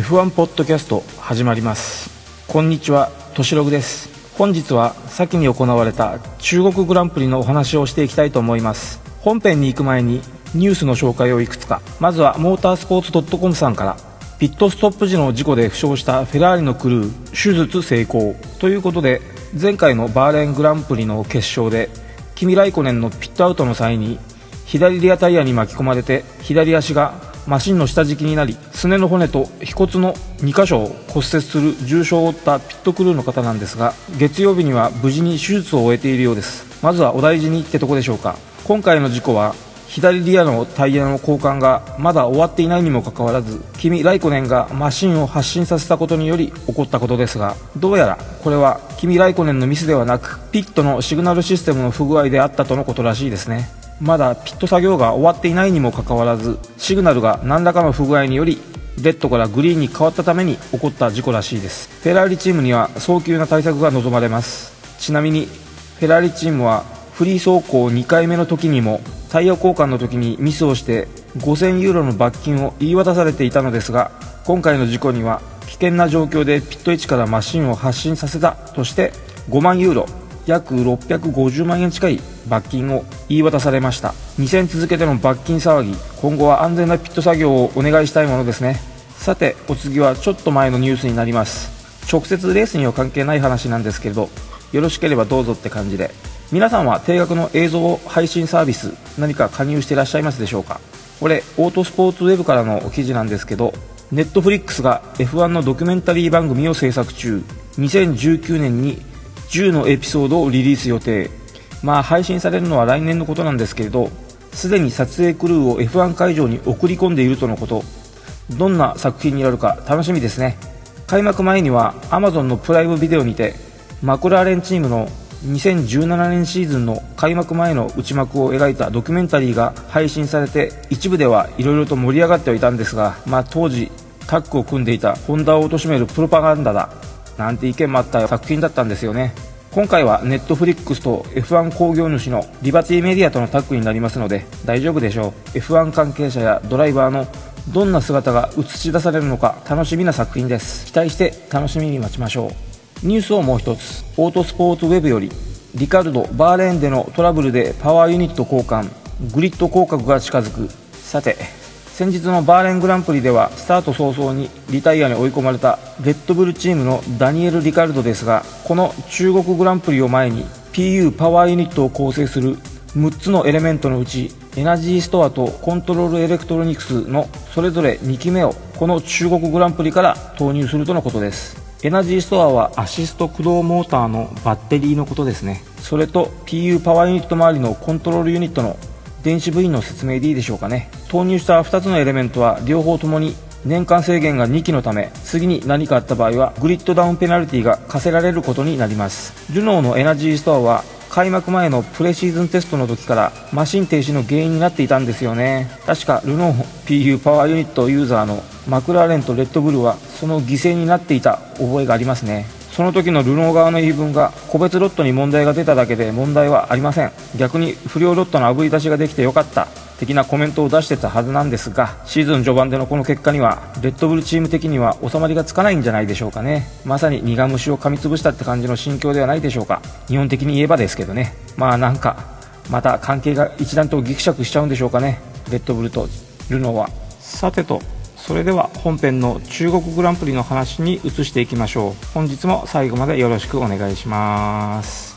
F1 ポッドキャスト始まります。こんにちはとしログです。本日は先に行われた中国グランプリのお話をしていきたいと思います。本編に行く前にニュースの紹介をいくつか。まずはモータースポーツ .com さんからピットストップ時の事故で負傷したフェラーリのクルー手術成功。ということで前回のバーレーングランプリの決勝でキミ・ライコネンのピットアウトの際に左リアタイヤに巻き込まれて左足がマシンの下敷きになりすねの骨と腓骨の2箇所を骨折する重傷を負ったピットクルーの方なんですが月曜日には無事に手術を終えているようです。まずはお大事にってとこでしょうか。今回の事故は左リアのタイヤの交換がまだ終わっていないにもかかわらず君ライコネンがマシンを発進させたことにより起こったことですがどうやらこれは君ライコネンのミスではなくピットのシグナルシステムの不具合であったとのことらしいですね。まだピット作業が終わっていないにもかかわらずシグナルが何らかの不具合によりレッドからグリーンに変わったために起こった事故らしいです。フェラーリチームには早急な対策が望まれます。ちなみにフェラーリチームはフリー走行2回目の時にもタイヤ交換の時にミスをして5000ユーロの罰金を言い渡されていたのですが今回の事故には危険な状況でピット位置からマシンを発進させたとして5万ユーロ約650万円近い罰金を言い渡されました。2戦続けての罰金騒ぎ今後は安全なピット作業をお願いしたいものですね。さてお次はちょっと前のニュースになります。直接レースには関係ない話なんですけれどよろしければどうぞって感じで。皆さんは定額の映像配信サービス何か加入していらっしゃいますでしょうか？これオートスポーツウェブからの記事なんですけどネットフリックスが F1 のドキュメンタリー番組を制作中。2019年に10のエピソードをリリース予定。まあ配信されるのは来年のことなんですけれどすでに撮影クルーを F1 会場に送り込んでいるとのこと。どんな作品になるか楽しみですね。開幕前には Amazon のプライムビデオにてマクラーレンチームの2017年シーズンの開幕前の内幕を描いたドキュメンタリーが配信されて一部ではいろいろと盛り上がってはいたんですが、まあ、当時タッグを組んでいたホンダを貶めるプロパガンダだ。なんて意見もあった作品だったんですよね。今回はネットフリックスと F1 工業主のリバティメディアとのタッグになりますので大丈夫でしょう。F1 関係者やドライバーのどんな姿が映し出されるのか楽しみな作品です。期待して楽しみに待ちましょう。ニュースをもう一つ。オートスポーツウェブよりリカルドバーレーンでのトラブルでパワーユニット交換。グリッド降格が近づく。さて先日のバーレングランプリではスタート早々にリタイアに追い込まれたレッドブルチームのダニエル・リカルドですがこの中国グランプリを前に PU パワーユニットを構成する6つのエレメントのうちエナジーストアとコントロールエレクトロニクスのそれぞれ2基目をこの中国グランプリから投入するとのことです。エナジーストアはアシスト駆動モーターのバッテリーのことですね。それと PU パワーユニット周りのコントロールユニットの電子部品の説明でいいでしょうかね。投入した2つのエレメントは両方ともに年間制限が2基のため次に何かあった場合はグリッドダウンペナルティが課せられることになります。ルノーのエナジーストアは開幕前のプレシーズンテストの時からマシン停止の原因になっていたんですよね。確かルノー PU パワーユニットユーザーのマクラーレンとレッドブルはその犠牲になっていた覚えがありますね。その時のルノー側の言い分が個別ロットに問題が出ただけで問題はありません。逆に不良ロットのあぶり出しができてよかった。的なコメントを出してたはずなんですがシーズン序盤でのこの結果にはレッドブルチーム的には収まりがつかないんじゃないでしょうかね。まさに苦虫を噛みつぶしたって感じの心境ではないでしょうか。日本的に言えばですけどね。まあなんかまた関係が一段とギクシャクしちゃうんでしょうかね。レッドブルとルノーは。さてと。それでは本編の中国グランプリの話に移していきましょう。本日も最後までよろしくお願いします。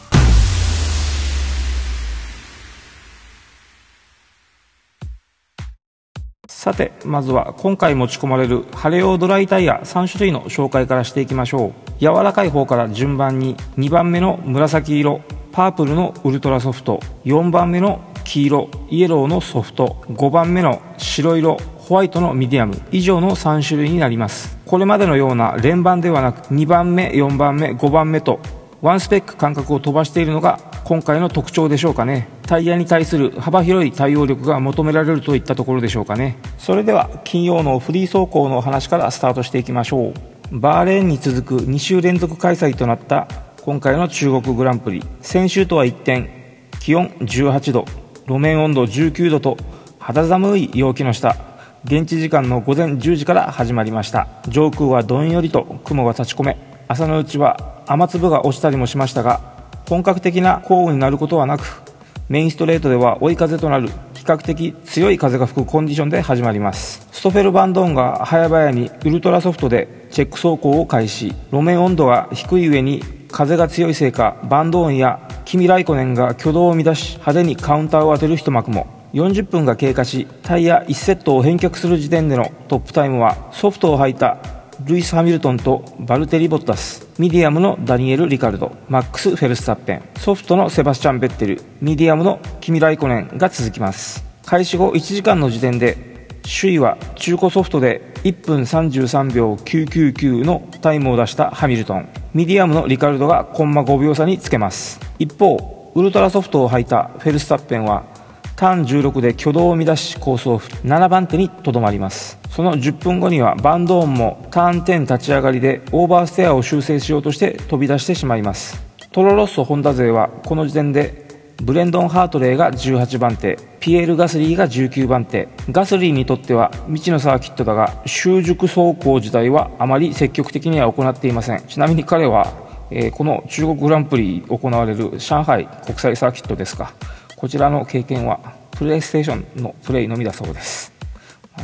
さてまずは今回持ち込まれる晴れ用ドライタイヤ3種類の紹介からしていきましょう。柔らかい方から順番に2番目の紫色パープルのウルトラソフト4番目の黄色イエローのソフト5番目の白色ホワイトのミディアム以上の3種類になります。これまでのような連番ではなく2番目4番目5番目とワンスペック間隔を飛ばしているのが今回の特徴でしょうかね。タイヤに対する幅広い対応力が求められるといったところでしょうかね。それでは金曜のフリー走行のお話からスタートしていきましょう。バーレーンに続く2週連続開催となった今回の中国グランプリ。先週とは一転気温18度路面温度19度と肌寒い陽気の下現地時間の午前10時から始まりました。上空はどんよりと雲が立ち込め朝のうちは雨粒が落ちたりもしましたが本格的な降雨になることはなくメインストレートでは追い風となる比較的強い風が吹くコンディションで始まります。ストフェルバンドーンが早々にウルトラソフトでチェック走行を開始。路面温度が低い上に風が強いせいかバンドーンやキミ・ライコネンが挙動を乱し派手にカウンターを当てる一幕も。40分が経過しタイヤ1セットを返却する時点でのトップタイムはソフトを履いたルイス・ハミルトンとバルテリ・ボッタスミディアムのダニエル・リカルドマックス・フェルスタッペンソフトのセバスチャン・ベッテルミディアムのキミ・ライコネンが続きます。開始後1時間の時点で首位は中古ソフトで1分33秒999のタイムを出したハミルトン。ミディアムのリカルドがコンマ5秒差につけます。一方ウルトラソフトを履いたフェルスタッペンはターン16で挙動を乱しコースオフ7番手にとどまります。その10分後にはバンドーンもターン10立ち上がりでオーバーステアを修正しようとして飛び出してしまいます。トロロッソホンダ勢はこの時点でブレンドン・ハートレーが18番手ピエール・ガスリーが19番手。ガスリーにとっては未知のサーキットだが習熟走行自体はあまり積極的には行っていません。ちなみに彼は、えー、この中国グランプリ行われる上海国際サーキットですか。こちらの経験はプレイステーションのプレイのみだそうです。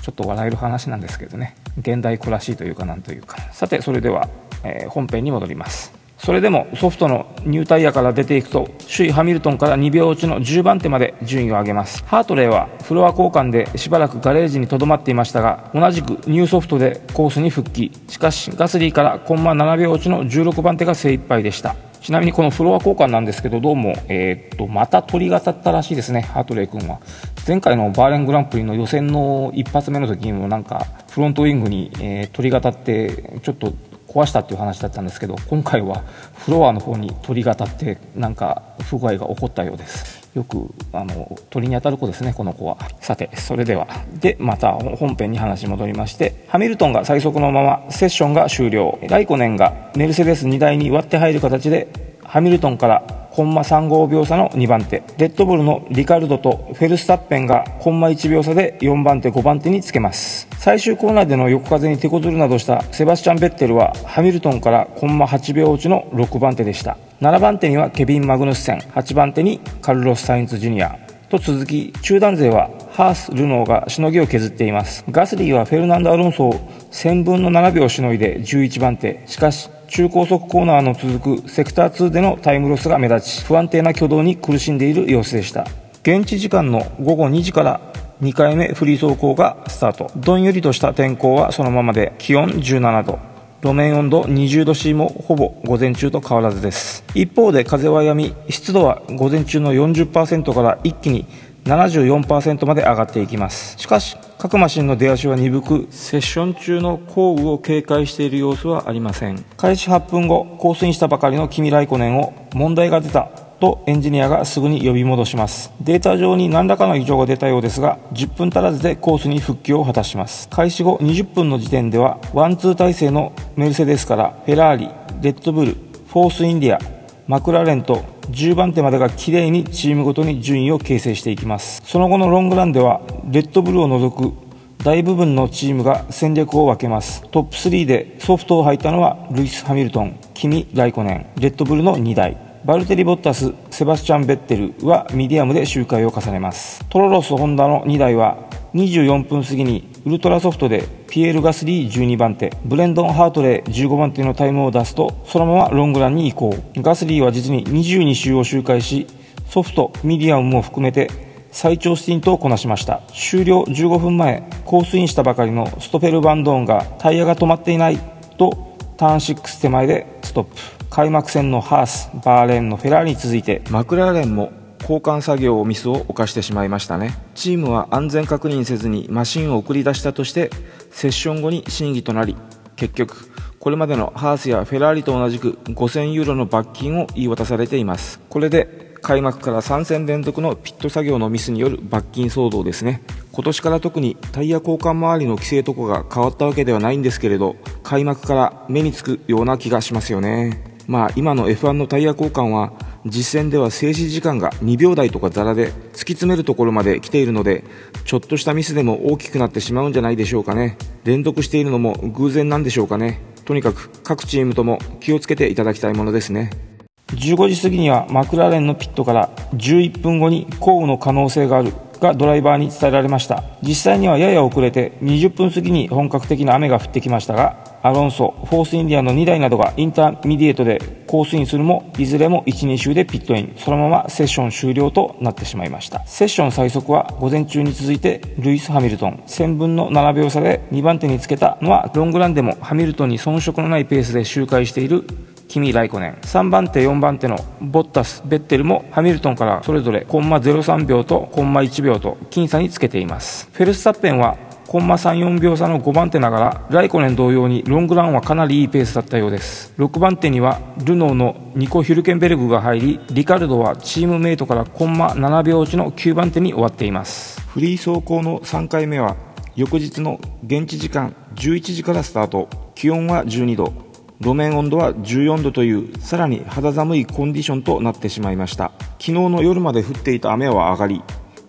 ちょっと笑える話なんですけどね。現代子らしいというかなんというか。さてそれでは、えー、本編に戻ります。それでもソフトのニュータイヤから出ていくと首位ハミルトンから2秒落ちの10番手まで順位を上げます。ハートレーはフロア交換でしばらくガレージにとどまっていましたが同じくニューソフトでコースに復帰。しかしガスリーからコンマ7秒落ちの16番手が精一杯でした。ちなみにこのフロア交換なんですけどどうも、えー、っとまた鳥が当たったらしいですね。ハートレー君は。前回のバーレングランプリの予選の一発目の時にもなんかフロントウィングに、えー、鳥が当たってちょっと壊したっていう話だったんですけど今回はフロアの方に鳥が当たってなんか不具合が起こったようです。よくあの鳥に当たる子ですねこの子は。さてそれでは。でまた本編に話戻りましてハミルトンが最速のままセッションが終了。ライコネンがメルセデス2台に割って入る形でハミルトンからコンマ35秒差の2番手。レッドブルのリカルドとフェルスタッペンがコンマ1秒差で4番手5番手につけます。最終コーナーでの横風に手こずるなどしたセバスチャン・ベッテルはハミルトンからコンマ8秒落ちの6番手でした。7番手にはケビン・マグヌッセン。8番手にカルロス・サインズ・ジュニア。と続き中団勢はハース・ルノーがしのぎを削っています。ガスリーはフェルナンド・アロンソを1000分の7秒しのいで11番手。しかし中高速コーナーの続くセクター2でのタイムロスが目立ち不安定な挙動に苦しんでいる様子でした。現地時間の午後2時から2回目フリー走行がスタート。どんよりとした天候はそのままで気温17度。路面温度20度 C もほぼ午前中と変わらずです。一方で風はやみ湿度は午前中の40%から一気に74%まで上がっていきます。しかし各マシンの出足は鈍くセッション中の降雨を警戒している様子はありません。開始8分後降水したばかりのキミライコネンを問題が出たとエンジニアがすぐに呼び戻します。データ上に何らかの異常が出たようですが10分足らずでコースに復帰を果たします。開始後20分の時点ではワンツー体制のメルセデスからフェラーリレッドブルフォースインディアマクラーレンと10番手までがきれいにチームごとに順位を形成していきます。その後のロングランではレッドブルを除く大部分のチームが戦略を分けます。トップ3でソフトを履いたのはルイス・ハミルトンキミ・ライコネンレッドブルの2台バルテリ・ボッタスセバスチャン・ベッテルはミディアムで周回を重ねます。トロロッソ・ホンダの2台は24分過ぎにウルトラソフトでピエール・ガスリー12番手ブレンドン・ハートレー15番手のタイムを出すとそのままロングランに移行。ガスリーは実に22周を周回しソフトミディアムも含めて最長スティントをこなしました。終了15分前コースインしたばかりのストフェル・バンドーンがタイヤが止まっていないとターン6手前でストップ。開幕戦のハースバーレーンのフェラーリに続いてマクラーレンも交換作業をミスを犯してしまいましたね。チームは安全確認せずにマシンを送り出したとしてセッション後に審議となり結局これまでのハースやフェラーリと同じく5000ユーロの罰金を言い渡されています。これで開幕から3戦連続のピット作業のミスによる罰金騒動ですね。今年から特にタイヤ交換周りの規制とかが変わったわけではないんですけれど開幕から目につくような気がしますよね。まあ今の F1 のタイヤ交換は実戦では静止時間が2秒台とかザラで突き詰めるところまで来ているのでちょっとしたミスでも大きくなってしまうんじゃないでしょうかね。連続しているのも偶然なんでしょうかね。とにかく各チームとも気をつけていただきたいものですね。15時過ぎにはマクラーレンのピットから11分後に降雨の可能性があるがドライバーに伝えられました。実際にはやや遅れて20分過ぎに本格的な雨が降ってきましたがアロンソフォースインディアの2台などがインターミディエートでコースインするもいずれも12周でピットイン。そのままセッション終了となってしまいました。セッション最速は午前中に続いてルイス・ハミルトン。1000分の7秒差で2番手につけたのはロングランでもハミルトンに遜色のないペースで周回しているキミ・ライコネン。3番手4番手のボッタスベッテルもハミルトンからそれぞれコンマ03秒とコンマ1秒と僅差につけています。フェルスタッペンはコンマ34秒差の5番手ながらライコネン同様にロングランはかなりいいペースだったようです。6番手にはルノーのニコ・ヒュルケンベルグが入りリカルドはチームメイトからコンマ7秒落ちの9番手に終わっています。フリー走行の3回目は翌日の現地時間11時からスタート。気温は12度。路面温度は14度というさらに肌寒いコンディションとなってしまいました。昨日の夜まで降っていた雨は上がり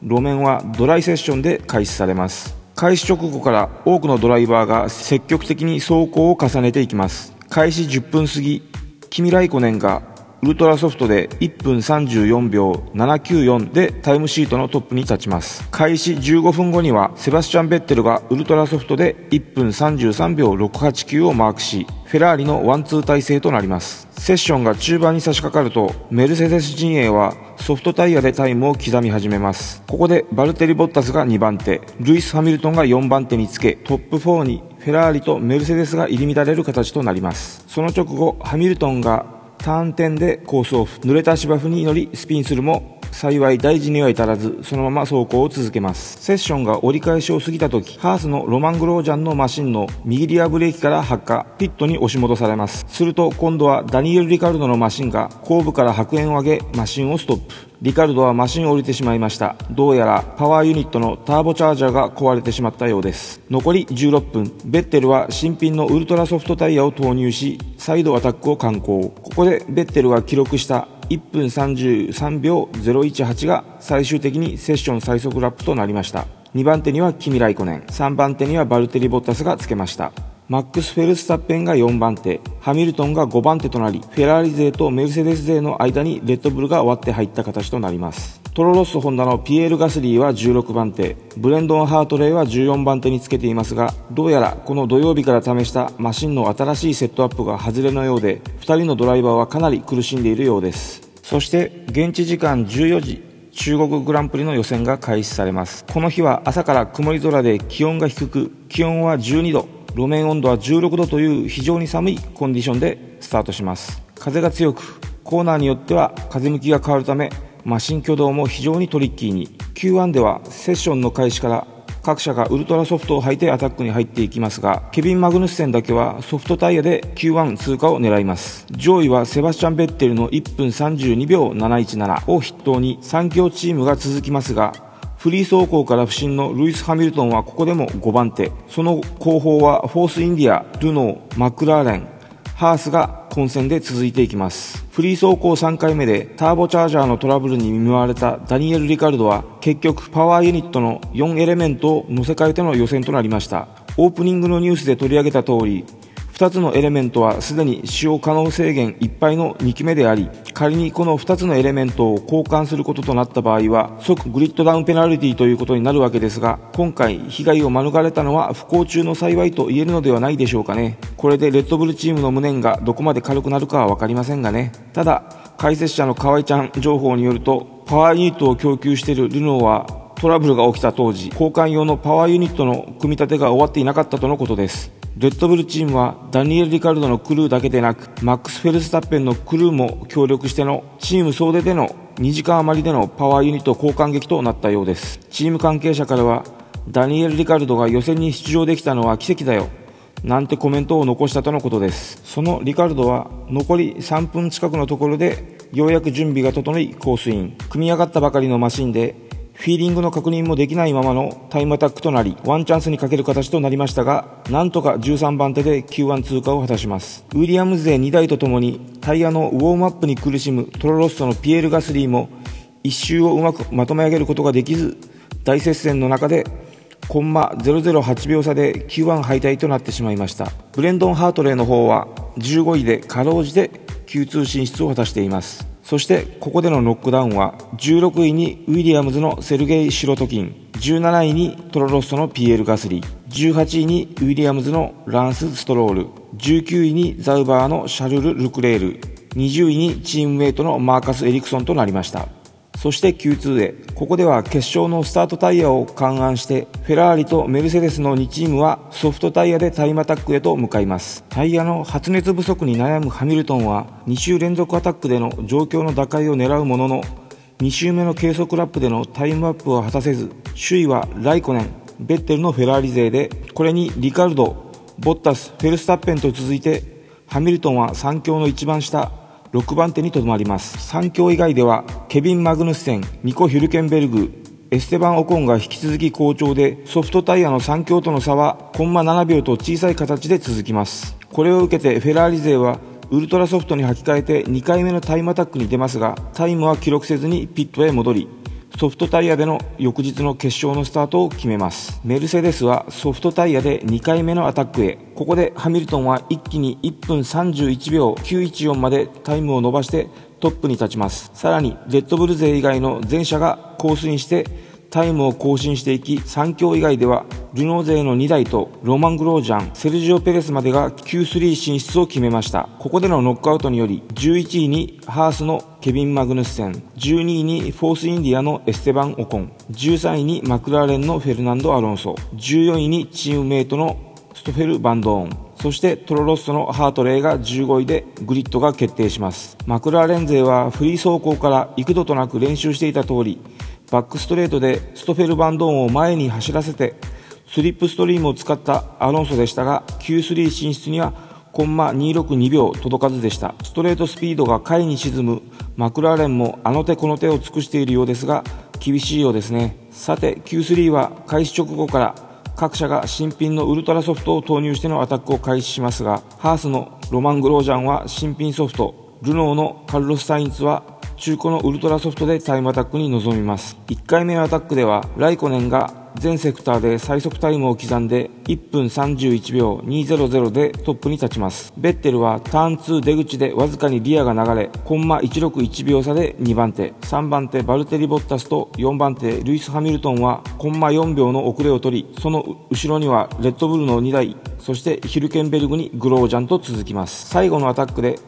路面はドライセッションで開始されます。開始直後から多くのドライバーが積極的に走行を重ねていきます。開始10分過ぎキミライコネンがウルトラソフトで1分34秒794でタイムシートのトップに立ちます。開始15分後にはセバスチャン・ベッテルがウルトラソフトで1分33秒689をマークしフェラーリのワンツー体制となります。セッションが中盤に差し掛かるとメルセデス陣営はソフトタイヤでタイムを刻み始めます。ここでバルテリ・ボッタスが2番手。ルイス・ハミルトンが4番手につけトップ4にフェラーリとメルセデスが入り乱れる形となります。その直後ハミルトンがターン点でコースオフ濡れた芝生に乗りスピンするも幸い大事には至らずそのまま走行を続けます。セッションが折り返しを過ぎた時ハースのロマン・グロージャンのマシンの右リアブレーキから発火。ピットに押し戻されます。すると今度はダニエル・リカルドのマシンが後部から白煙を上げマシンをストップ。リカルドはマシンを降りてしまいました。どうやらパワーユニットのターボチャージャーが壊れてしまったようです。残り16分。ベッテルは新品のウルトラソフトタイヤを投入し再度アタックを敢行。ここでベッテルが記録した1分33秒018が最終的にセッション最速ラップとなりました。2番手にはキミ・ライコネン3番手にはバルテリ・ボッタスがつけました。マックス・フェルスタッペンが4番手。ハミルトンが5番手となりフェラーリ勢とメルセデス勢の間にレッドブルが割って入った形となります。トロロッソホンダのピエール・ガスリーは16番手ブレンドン・ハートレイは14番手につけていますがどうやらこの土曜日から試したマシンの新しいセットアップが外れのようで2人のドライバーはかなり苦しんでいるようです。そして現地時間14時中国グランプリの予選が開始されます。この日は朝から曇り空で気温が低く気温は12度路面温度は16度という非常に寒いコンディションでスタートします。風が強くコーナーによっては風向きが変わるためマシン挙動も非常にトリッキーに。Q1 ではセッションの開始から各社がウルトラソフトを履いてアタックに入っていきますがケビン・マグヌッセンだけはソフトタイヤで Q1 通過を狙います。上位はセバスチャン・ベッテルの1分32秒717を筆頭に3強チームが続きますがフリー走行から不振のルイス・ハミルトンはここでも5番手。その後方はフォース・インディアルノーマクラーレンハースが混戦で続いていきます。フリー走行3回目でターボチャージャーのトラブルに見舞われたダニエル・リカルドは結局パワーユニットの4エレメントを乗せ替えての予選となりました。オープニングのニュースで取り上げた通り2つのエレメントはすでに使用可能制限いっぱいの2基目であり仮にこの2つのエレメントを交換することとなった場合は即グリッドダウンペナルティということになるわけですが今回被害を免れたのは不幸中の幸いと言えるのではないでしょうかね。これでレッドブルチームの無念がどこまで軽くなるかは分かりませんがね。ただ解説者の河合ちゃん情報によるとパワーユニットを供給しているルノーはトラブルが起きた当時交換用のパワーユニットの組み立てが終わっていなかったとのことです。レッドブルチームはダニエル・リカルドのクルーだけでなくマックス・フェルスタッペンのクルーも協力してのチーム総出での2時間余りでのパワーユニット交換劇となったようです。チーム関係者からはダニエル・リカルドが予選に出場できたのは奇跡だよなんてコメントを残したとのことです。そのリカルドは残り3分近くのところでようやく準備が整いコースイン。組み上がったばかりのマシンでフィーリングの確認もできないままのタイムアタックとなり、ワンチャンスにかける形となりましたが、なんとか13番手で Q1 通過を果たします。ウィリアムズ勢2台とともに、タイヤのウォームアップに苦しむトロロッソのピエール・ガスリーも、1周をうまくまとめ上げることができず、大接戦の中でコンマ008秒差で Q1 敗退となってしまいましたブレンドン・ハートレーの方は15位でかろうじて Q2 進出を果たしていますそしてここでのノックダウンは16位にウィリアムズのセルゲイ・シロトキン17位にトロロッソのピエール・ガスリー18位にウィリアムズのランス・ストロール19位にザウバーのシャルル・ルクレール20位にチームメイトのマーカス・エリクソンとなりました。そして Q2 へここでは決勝のスタートタイヤを勘案してフェラーリとメルセデスの2チームはソフトタイヤでタイムアタックへと向かいます。タイヤの発熱不足に悩むハミルトンは2周連続アタックでの状況の打開を狙うものの2周目の計測ラップでのタイムアップを果たせず首位はライコネンベッテルのフェラーリ勢でこれにリカルドボッタスフェルスタッペンと続いてハミルトンは3強の一番下6番手にとどまります。3強以外ではケビン・マグヌッセンニコ・ヒュルケンベルグエステバン・オコンが引き続き好調でソフトタイヤの3強との差はコンマ7秒と小さい形で続きます。これを受けてフェラーリ勢はウルトラソフトに履き替えて2回目のタイムアタックに出ますがタイムは記録せずにピットへ戻りソフトタイヤでの翌日の決勝のスタートを決めます。メルセデスはソフトタイヤで2回目のアタックへ。ここでハミルトンは一気に1分31秒914までタイムを伸ばしてトップに立ちます。さらにレッドブル勢以外の全車がコースインしてタイムを更新していき3強以外ではルノー勢の2台とロマン・グロージャンセルジオ・ペレスまでが Q3 進出を決めました。ここでのノックアウトにより11位にハースのケビン・マグヌッセン12位にフォースインディアのエステバン・オコン13位にマクラーレンのフェルナンド・アロンソ14位にチームメイトのストフェル・バンドーンそしてトロロッソのハートレイが15位でグリッドが決定します。マクラーレン勢はフリー走行から幾度となく練習していた通りバックストレートでストフェルバンドーンを前に走らせてスリップストリームを使ったアロンソでしたが Q3 進出にはコンマ262秒届かずでした。ストレートスピードが下位に沈むマクラーレンもあの手この手を尽くしているようですが厳しいようですね。さて Q3 は開始直後から各社が新品のウルトラソフトを投入してのアタックを開始しますがハースのロマン・グロージャンは新品ソフトルノーのカルロス・サインツは中古のウルトラソフトでタイムアタックに臨みます。1回目のアタックではライコネンが全セクターで最速タイムを刻んで1分31秒200でトップに立ちます。ベッテルはターン2出口でわずかにリアが流れコンマ161秒差で2番手。3番手バルテリ・ボッタスと4番手ルイス・ハミルトンはコンマ4秒の遅れを取りその後ろにはレッドブルの2台そしてヒルケンベルグにグロージャンと続きます。最後のアタックで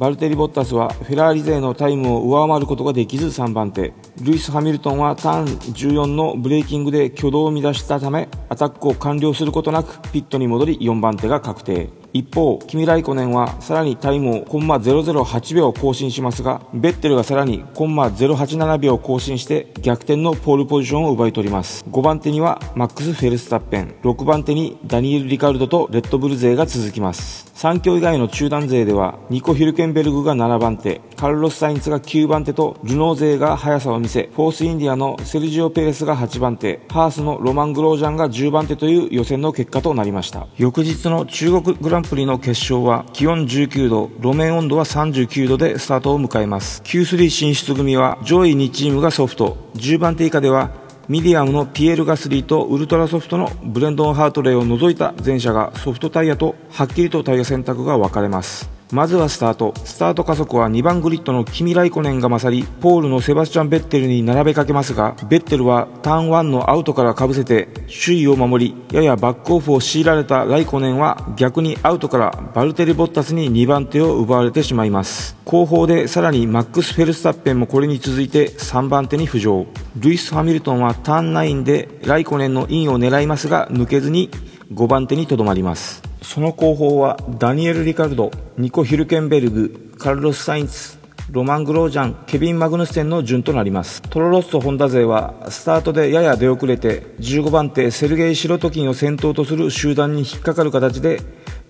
バルテリ・ボッタスはフェラーリ勢のタイムを上回ることができず3番手ルイス・ハミルトンはターン14のブレーキングで挙動を乱したためアタックを完了することなくピットに戻り4番手が確定一方、キミ・ライコネンはさらにタイムをコンマ008秒更新しますが、ベッテルがさらにコンマ087秒更新して逆転のポールポジションを奪い取ります。5番手にはマックス・フェルスタッペン、6番手にダニエル・リカルドとレッドブル勢が続きます。3強以外の中団勢では、ニコ・ヒルケンベルグが7番手、カルロス・サインツが9番手と、ルノー勢が速さを見せ、フォース・インディアのセルジオ・ペレスが8番手、ハースのロマン・グロージャンが10番手という予選の結果となりました。翌日の中国グランプリの決勝は気温19度、路面温度は39度でスタートを迎えます。Q3 進出組は上位2チームがソフト、10番手以下ではミディアムのピエール・ガスリーとウルトラソフトのブレンドン・ハートレイを除いた全車がソフトタイヤとはっきりとタイヤ選択が分かれます。まずはスタート。スタート加速は2番グリッドのキミ・ライコネンが勝り、ポールのセバスチャン・ベッテルに並べかけますが、ベッテルはターン1のアウトからかぶせて、首位を守り、ややバックオフを強いられたライコネンは逆にアウトからバルテリ・ボッタスに2番手を奪われてしまいます。後方でさらにマックス・フェルスタッペンもこれに続いて3番手に浮上。ルイス・ハミルトンはターン9でライコネンのインを狙いますが抜けずに5番手にとどまります。その後方はダニエル・リカルド、ニコ・ヒルケンベルグ、カルロス・サインツ、ロマン・グロージャン、ケビン・マグヌステンの順となります。トロロッソ・ホンダ勢はスタートでやや出遅れて15番手セルゲイ・シロトキンを先頭とする集団に引っかかる形で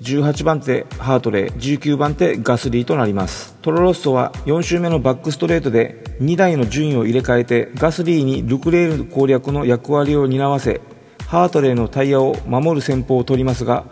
18番手ハートレー19番手ガスリーとなりますトロロッソは4周目のバックストレートで2台の順位を入れ替えてガスリーにルクレール攻略の役割を担わせハートレーのタイヤを守る戦法を取りますが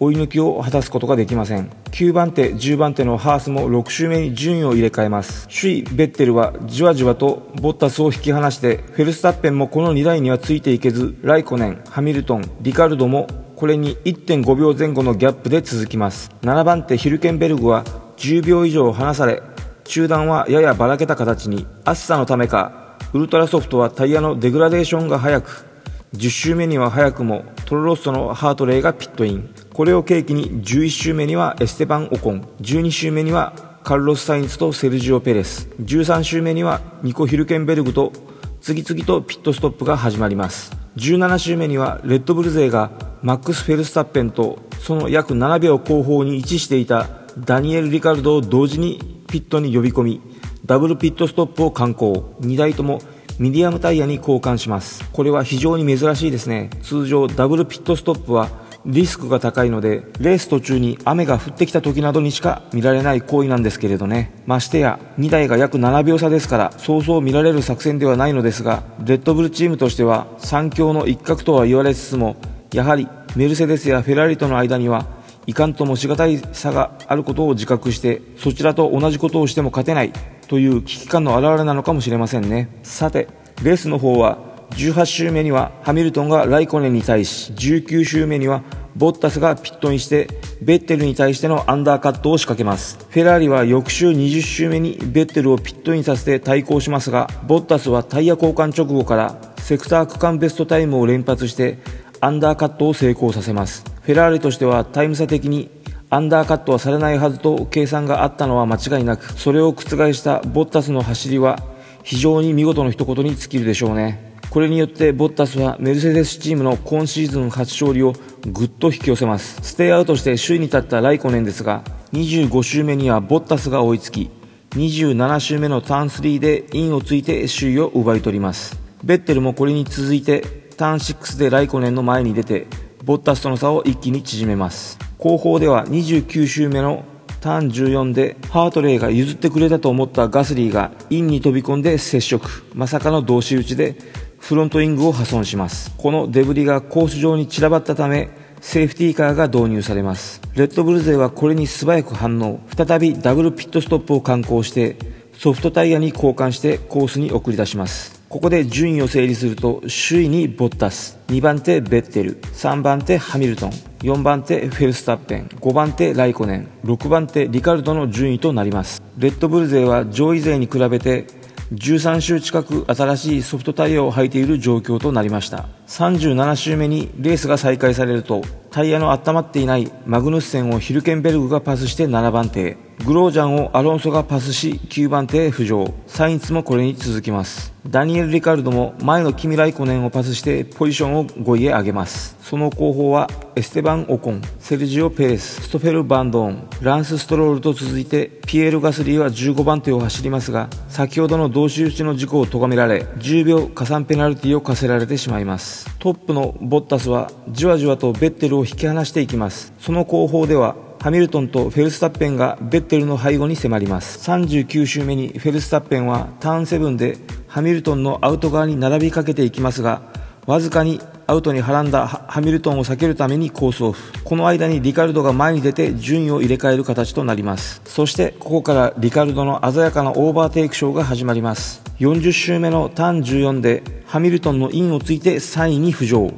追い抜きを果たすことができません。9番手10番手のハースも6周目に順位を入れ替えます。首位ベッテルはじわじわとボッタスを引き離してフェルスタッペンもこの2台にはついていけずライコネンハミルトンリカルドもこれに1.5秒前後のギャップで続きます。7番手ヒルケンベルグは10秒以上離され中段はややばらけた形に暑さのためかウルトラソフトはタイヤのデグラデーションが速く10周目には早くもトロロッソのハートレイがピットイン。これを契機に11周目にはエステバン・オコン。12周目にはカルロス・サインツとセルジオ・ペレス。13周目にはニコ・ヒルケンベルグと次々とピットストップが始まります。17周目にはレッドブル勢がマックス・フェルスタッペンとその約7秒後方に位置していたダニエル・リカルドを同時にピットに呼び込みダブルピットストップを敢行。2台ともミディアムタイヤに交換します。これは非常に珍しいですね。通常ダブルピットストップはリスクが高いのでレース途中に雨が降ってきた時などにしか見られない行為なんですけれどね。ましてや2台が約7秒差ですからそうそう見られる作戦ではないのですがレッドブルチームとしては3強の一角とは言われつつもやはりメルセデスやフェラーリとの間にはいかんともしがたい差があることを自覚してそちらと同じことをしても勝てない。という危機感の表れなのかもしれませんね。さてレースの方は18周目にはハミルトンがライコネンに対し19周目にはボッタスがピットインしてベッテルに対してのアンダーカットを仕掛けます。フェラーリは翌周20周目にベッテルをピットインさせて対抗しますがボッタスはタイヤ交換直後からセクター区間ベストタイムを連発してアンダーカットを成功させます。フェラーリとしてはタイム差的にアンダーカットはされないはずと計算があったのは間違いなくそれを覆したボッタスの走りは非常に見事の一言に尽きるでしょうね。これによってボッタスはメルセデスチームの今シーズン初勝利をぐっと引き寄せます。ステイアウトして首位に立ったライコネンですが25周目にはボッタスが追いつき27周目のターン3でインをついて首位を奪い取ります。ベッテルもこれに続いてターン6でライコネンの前に出てボッタスとの差を一気に縮めます。後方では29周目のターン14でハートレイが譲ってくれたと思ったガスリーがインに飛び込んで接触。まさかの同士打ちでフロントウィングを破損します。このデブリがコース上に散らばったためセーフティーカーが導入されます。レッドブル勢はこれに素早く反応。再びダブルピットストップを敢行してソフトタイヤに交換してコースに送り出します。ここで順位を整理すると首位にボッタス2番手ベッテル。3番手ハミルトン。4番手フェルスタッペン。5番手ライコネン。6番手リカルドの順位となります。レッドブル勢は上位勢に比べて13周近く新しいソフトタイヤを履いている状況となりました。37周目にレースが再開されるとタイヤの温まっていないマグヌッセンをヒルケンベルグがパスして7番手。グロージャンをアロンソがパスし9番手へ浮上。サインツもこれに続きます。ダニエル・リカルドも前のキミ・ライコネンをパスしてポジションを5位へ上げます。その後方はエステバン・オコンセルジオ・ペレスストフェル・バンドーンランス・ストロールと続いてピエール・ガスリーは15番手を走りますが先ほどの同士打ちの事故を咎められ10秒加算ペナルティを課せられてしまいます。トップのボッタスはじわじわとベッテルを引き離していきます。その後方ではハミルトンとフェルスタッペンがベッテルの背後に迫ります。39周目にフェルスタッペンはターン7でハミルトンのアウト側に並びかけていきますがわずかにアウトにはらんだハミルトンを避けるためにコースオフ。この間にリカルドが前に出て順位を入れ替える形となります。そしてここからリカルドの鮮やかなオーバーテイクショーが始まります。40周目のターン14でハミルトンのインをついて3位に浮上。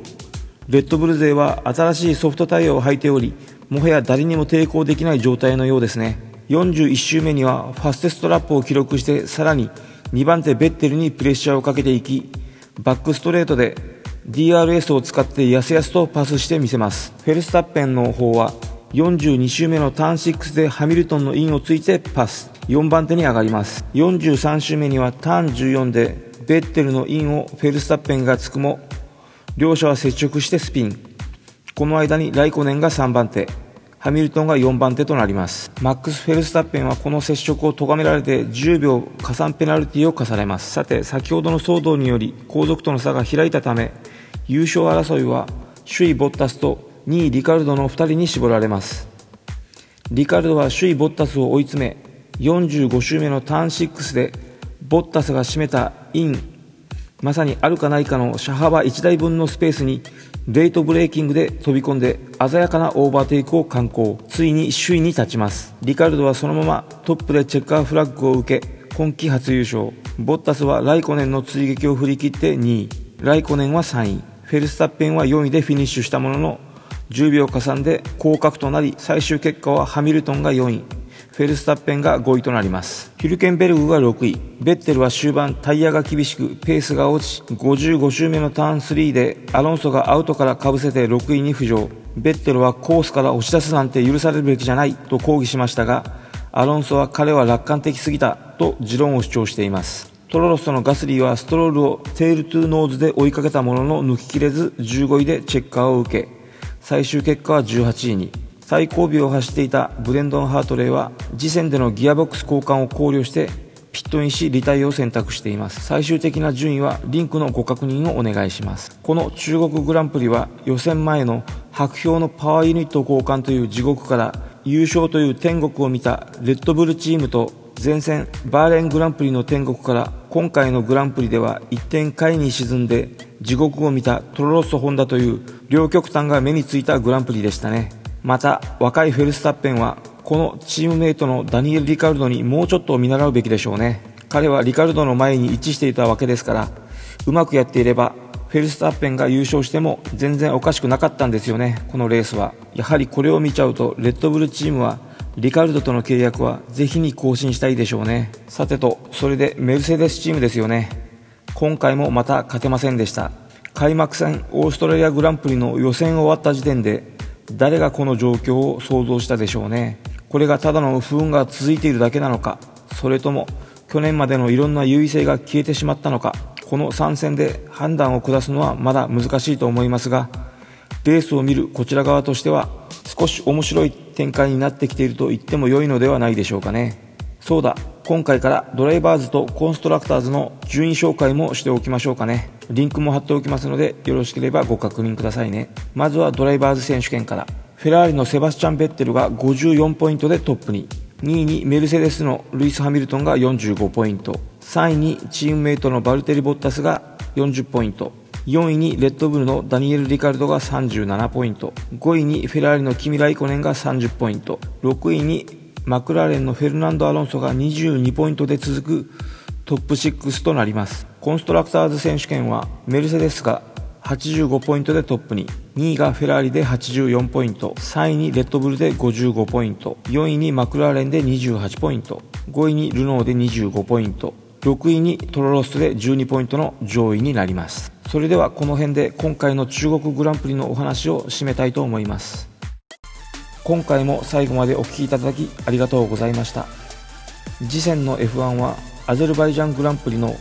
レッドブル勢は新しいソフトタイヤを履いておりもはや誰にも抵抗できない状態のようですね。41周目にはファステストラップを記録してさらに2番手ベッテルにプレッシャーをかけていきバックストレートで DRS を使ってやすやすとパスしてみせます。フェルスタッペンの方は42周目のターン6でハミルトンのインをついてパス。4番手に上がります。43周目にはターン14でベッテルのインをフェルスタッペンがつくも両者は接触してスピン。この間にライコネンが3番手ハミルトンが4番手となります。マックス・フェルスタッペンはこの接触を咎められて10秒加算ペナルティを課されます。さて先ほどの騒動により後続との差が開いたため優勝争いは首位ボッタスと2位リカルドの2人に絞られます。リカルドは首位ボッタスを追い詰め45周目のターン6でボッタスが閉めたインまさにあるかないかの車幅1台分のスペースにレートブレーキングで飛び込んで鮮やかなオーバーテイクを敢行。ついに首位に立ちます。リカルドはそのままトップでチェッカーフラッグを受け今季初優勝。ボッタスはライコネンの追撃を振り切って2位。ライコネンは3位。フェルスタッペンは4位でフィニッシュしたものの10秒加算で降格となり最終結果はハミルトンが4位。フェルスタッペンが5位となります。ヒルケンベルグが6位。ベッテルは終盤タイヤが厳しくペースが落ち55周目のターン3でアロンソがアウトからかぶせて6位に浮上。ベッテルはコースから押し出すなんて許されるべきじゃないと抗議しましたがアロンソは彼は楽観的すぎたと持論を主張しています。トロロッソのガスリーはストロールをテールトゥーノーズで追いかけたものの抜ききれず15位でチェッカーを受け最終結果は18位に。最後尾を走っていたブレンドン・ハートレイは次戦でのギアボックス交換を考慮してピットインしリタイアを選択しています。最終的な順位はリンクのご確認をお願いします。この中国グランプリは予選前の白氷のパワーユニット交換という地獄から優勝という天国を見たレッドブルチームと前線バーレングランプリの天国から今回のグランプリでは1点下位に沈んで地獄を見たトロロッソホンダという両極端が目についたグランプリでしたね。また若いフェルスタッペンはこのチームメイトのダニエル・リカルドにもうちょっと見習うべきでしょうね。彼はリカルドの前に位置していたわけですからうまくやっていればフェルスタッペンが優勝しても全然おかしくなかったんですよね。このレースは。やはりこれを見ちゃうとレッドブルチームはリカルドとの契約はぜひに更新したいでしょうね。さてとそれでメルセデスチームですよね。今回もまた勝てませんでした。開幕戦オーストラリアグランプリの予選終わった時点で誰がこの状況を想像したでしょうね。これがただの不運が続いているだけなのか。それとも去年までのいろんな優位性が消えてしまったのか。この3戦で判断を下すのはまだ難しいと思いますがレースを見るこちら側としては少し面白い展開になってきていると言っても良いのではないでしょうかね。そうだ。今回からドライバーズとコンストラクターズの順位紹介もしておきましょうかね。リンクも貼っておきますのでよろしければご確認くださいね。まずはドライバーズ選手権から。フェラーリのセバスチャン・ベッテルが54ポイントでトップに。2位にメルセデスのルイス・ハミルトンが45ポイント。3位にチームメイトのバルテリ・ボッタスが40ポイント。4位にレッドブルのダニエル・リカルドが37ポイント。5位にフェラーリのキミ・ライコネンが30ポイント。6位にマクラーレンのフェルナンド・アロンソが22ポイントで続くトップ6となります。コンストラクターズ選手権はメルセデスが85ポイントでトップに2位がフェラーリで84ポイント3位にレッドブルで55ポイント4位にマクラーレンで28ポイント5位にルノーで25ポイント6位にトロロストで12ポイントの上位になります。それではこの辺で今回の中国グランプリのお話を締めたいと思います。今回も最後までお聴きいただきありがとうございました。次戦の F1 はアゼルバイジャングランプリの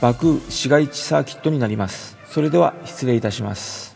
バクー市街地サーキットになります。それでは失礼いたします。